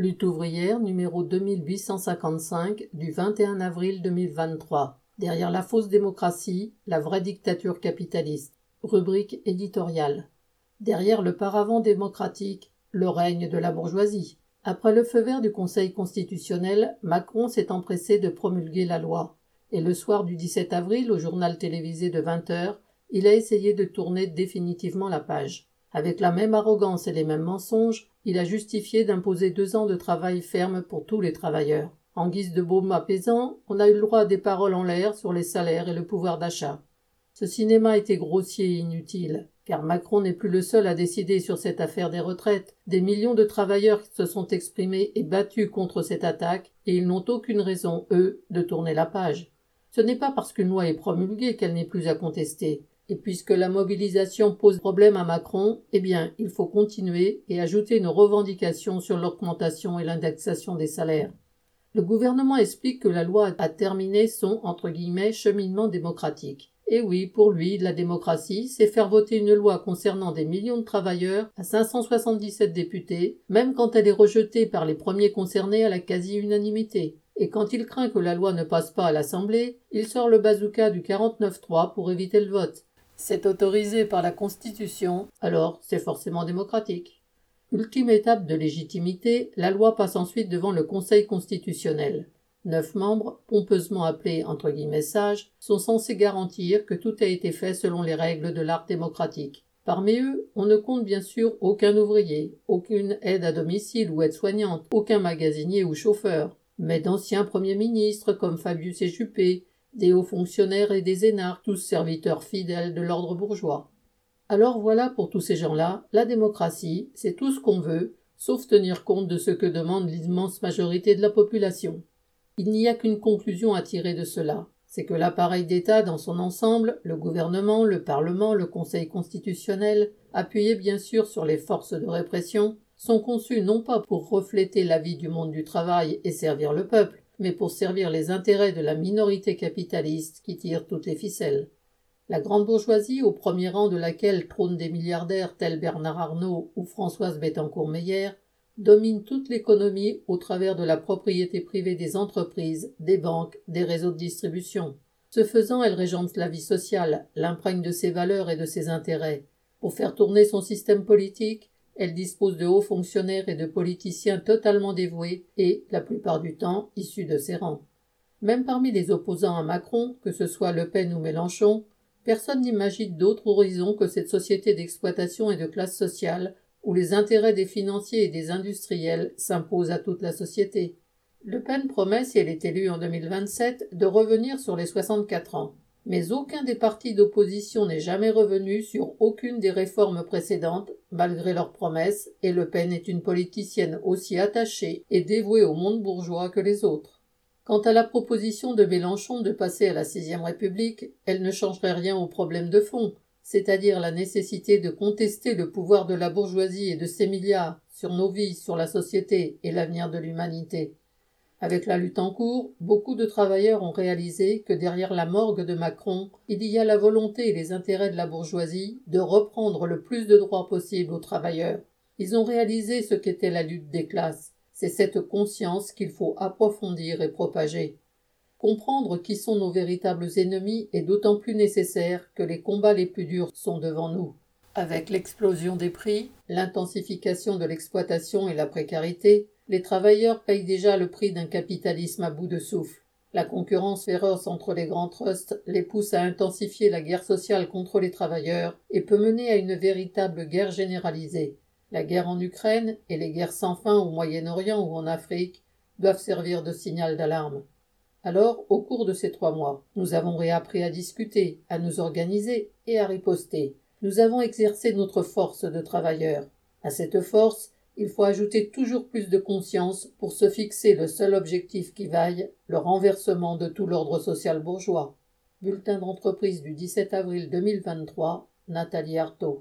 Lutte ouvrière numéro 2855 du 21 avril 2023. Derrière la fausse démocratie, la vraie dictature capitaliste. Rubrique éditoriale. Derrière le paravent démocratique, le règne de la bourgeoisie. Après le feu vert du Conseil constitutionnel, Macron s'est empressé de promulguer la loi. Et le soir du 17 avril, au journal télévisé de 20 heures, il a essayé de tourner définitivement la page. Avec la même arrogance et les mêmes mensonges, il a justifié d'imposer deux ans de travail ferme pour tous les travailleurs. En guise de baume apaisant, on a eu le droit à des paroles en l'air sur les salaires et le pouvoir d'achat. Ce cinéma était grossier et inutile, car Macron n'est plus le seul à décider sur cette affaire des retraites. Des millions de travailleurs se sont exprimés et battus contre cette attaque, et ils n'ont aucune raison, eux, de tourner la page. Ce n'est pas parce qu'une loi est promulguée qu'elle n'est plus à contester. Et puisque la mobilisation pose problème à Macron, eh bien, il faut continuer et ajouter nos revendications sur l'augmentation et l'indexation des salaires. Le gouvernement explique que la loi a terminé son entre guillemets cheminement démocratique. Et oui, pour lui, la démocratie, c'est faire voter une loi concernant des millions de travailleurs à 577 députés, même quand elle est rejetée par les premiers concernés à la quasi-unanimité. Et quand il craint que la loi ne passe pas à l'Assemblée, il sort le bazooka du 49-3 pour éviter le vote. C'est autorisé par la Constitution, alors c'est forcément démocratique. Ultime étape de légitimité, la loi passe ensuite devant le Conseil constitutionnel. Neuf membres, pompeusement appelés entre guillemets sages, sont censés garantir que tout a été fait selon les règles de l'art démocratique. Parmi eux, on ne compte bien sûr aucun ouvrier, aucune aide à domicile ou aide-soignante, aucun magasinier ou chauffeur, mais d'anciens premiers ministres comme Fabius et Juppé, des hauts fonctionnaires et des énarques, tous serviteurs fidèles de l'ordre bourgeois. Alors voilà pour tous ces gens-là, la démocratie, c'est tout ce qu'on veut, sauf tenir compte de ce que demande l'immense majorité de la population. Il n'y a qu'une conclusion à tirer de cela, c'est que l'appareil d'État dans son ensemble, le gouvernement, le Parlement, le Conseil constitutionnel, appuyés bien sûr sur les forces de répression, sont conçus non pas pour refléter la vie du monde du travail et servir le peuple, mais pour servir les intérêts de la minorité capitaliste qui tire toutes les ficelles. La grande bourgeoisie, au premier rang de laquelle trônent des milliardaires tels Bernard Arnault ou Françoise Bettencourt-Meyer, domine toute l'économie au travers de la propriété privée des entreprises, des banques, des réseaux de distribution. Ce faisant, elle régente la vie sociale, l'imprègne de ses valeurs et de ses intérêts. Pour faire tourner son système politique, elle dispose de hauts fonctionnaires et de politiciens totalement dévoués et, la plupart du temps, issus de ses rangs. Même parmi les opposants à Macron, que ce soit Le Pen ou Mélenchon, personne n'imagine d'autre horizon que cette société d'exploitation et de classe sociale où les intérêts des financiers et des industriels s'imposent à toute la société. Le Pen promet, si elle est élue en 2027, de revenir sur les 64 ans. Mais aucun des partis d'opposition n'est jamais revenu sur aucune des réformes précédentes, malgré leurs promesses, et Le Pen est une politicienne aussi attachée et dévouée au monde bourgeois que les autres. Quant à la proposition de Mélenchon de passer à la sixième République, elle ne changerait rien au problème de fond, c'est-à-dire la nécessité de contester le pouvoir de la bourgeoisie et de ses milliards sur nos vies, sur la société et l'avenir de l'humanité. Avec la lutte en cours, beaucoup de travailleurs ont réalisé que derrière la morgue de Macron, il y a la volonté et les intérêts de la bourgeoisie de reprendre le plus de droits possible aux travailleurs. Ils ont réalisé ce qu'était la lutte des classes. C'est cette conscience qu'il faut approfondir et propager. Comprendre qui sont nos véritables ennemis est d'autant plus nécessaire que les combats les plus durs sont devant nous. Avec l'explosion des prix, l'intensification de l'exploitation et la précarité, les travailleurs payent déjà le prix d'un capitalisme à bout de souffle. La concurrence féroce entre les grands trusts les pousse à intensifier la guerre sociale contre les travailleurs et peut mener à une véritable guerre généralisée. La guerre en Ukraine et les guerres sans fin au Moyen-Orient ou en Afrique doivent servir de signal d'alarme. Alors, au cours de ces trois mois, nous avons réappris à discuter, à nous organiser et à riposter. Nous avons exercé notre force de travailleurs. À cette force, il faut ajouter toujours plus de conscience pour se fixer le seul objectif qui vaille, le renversement de tout l'ordre social bourgeois. Bulletin d'entreprise du 17 avril 2023, Nathalie Artaud.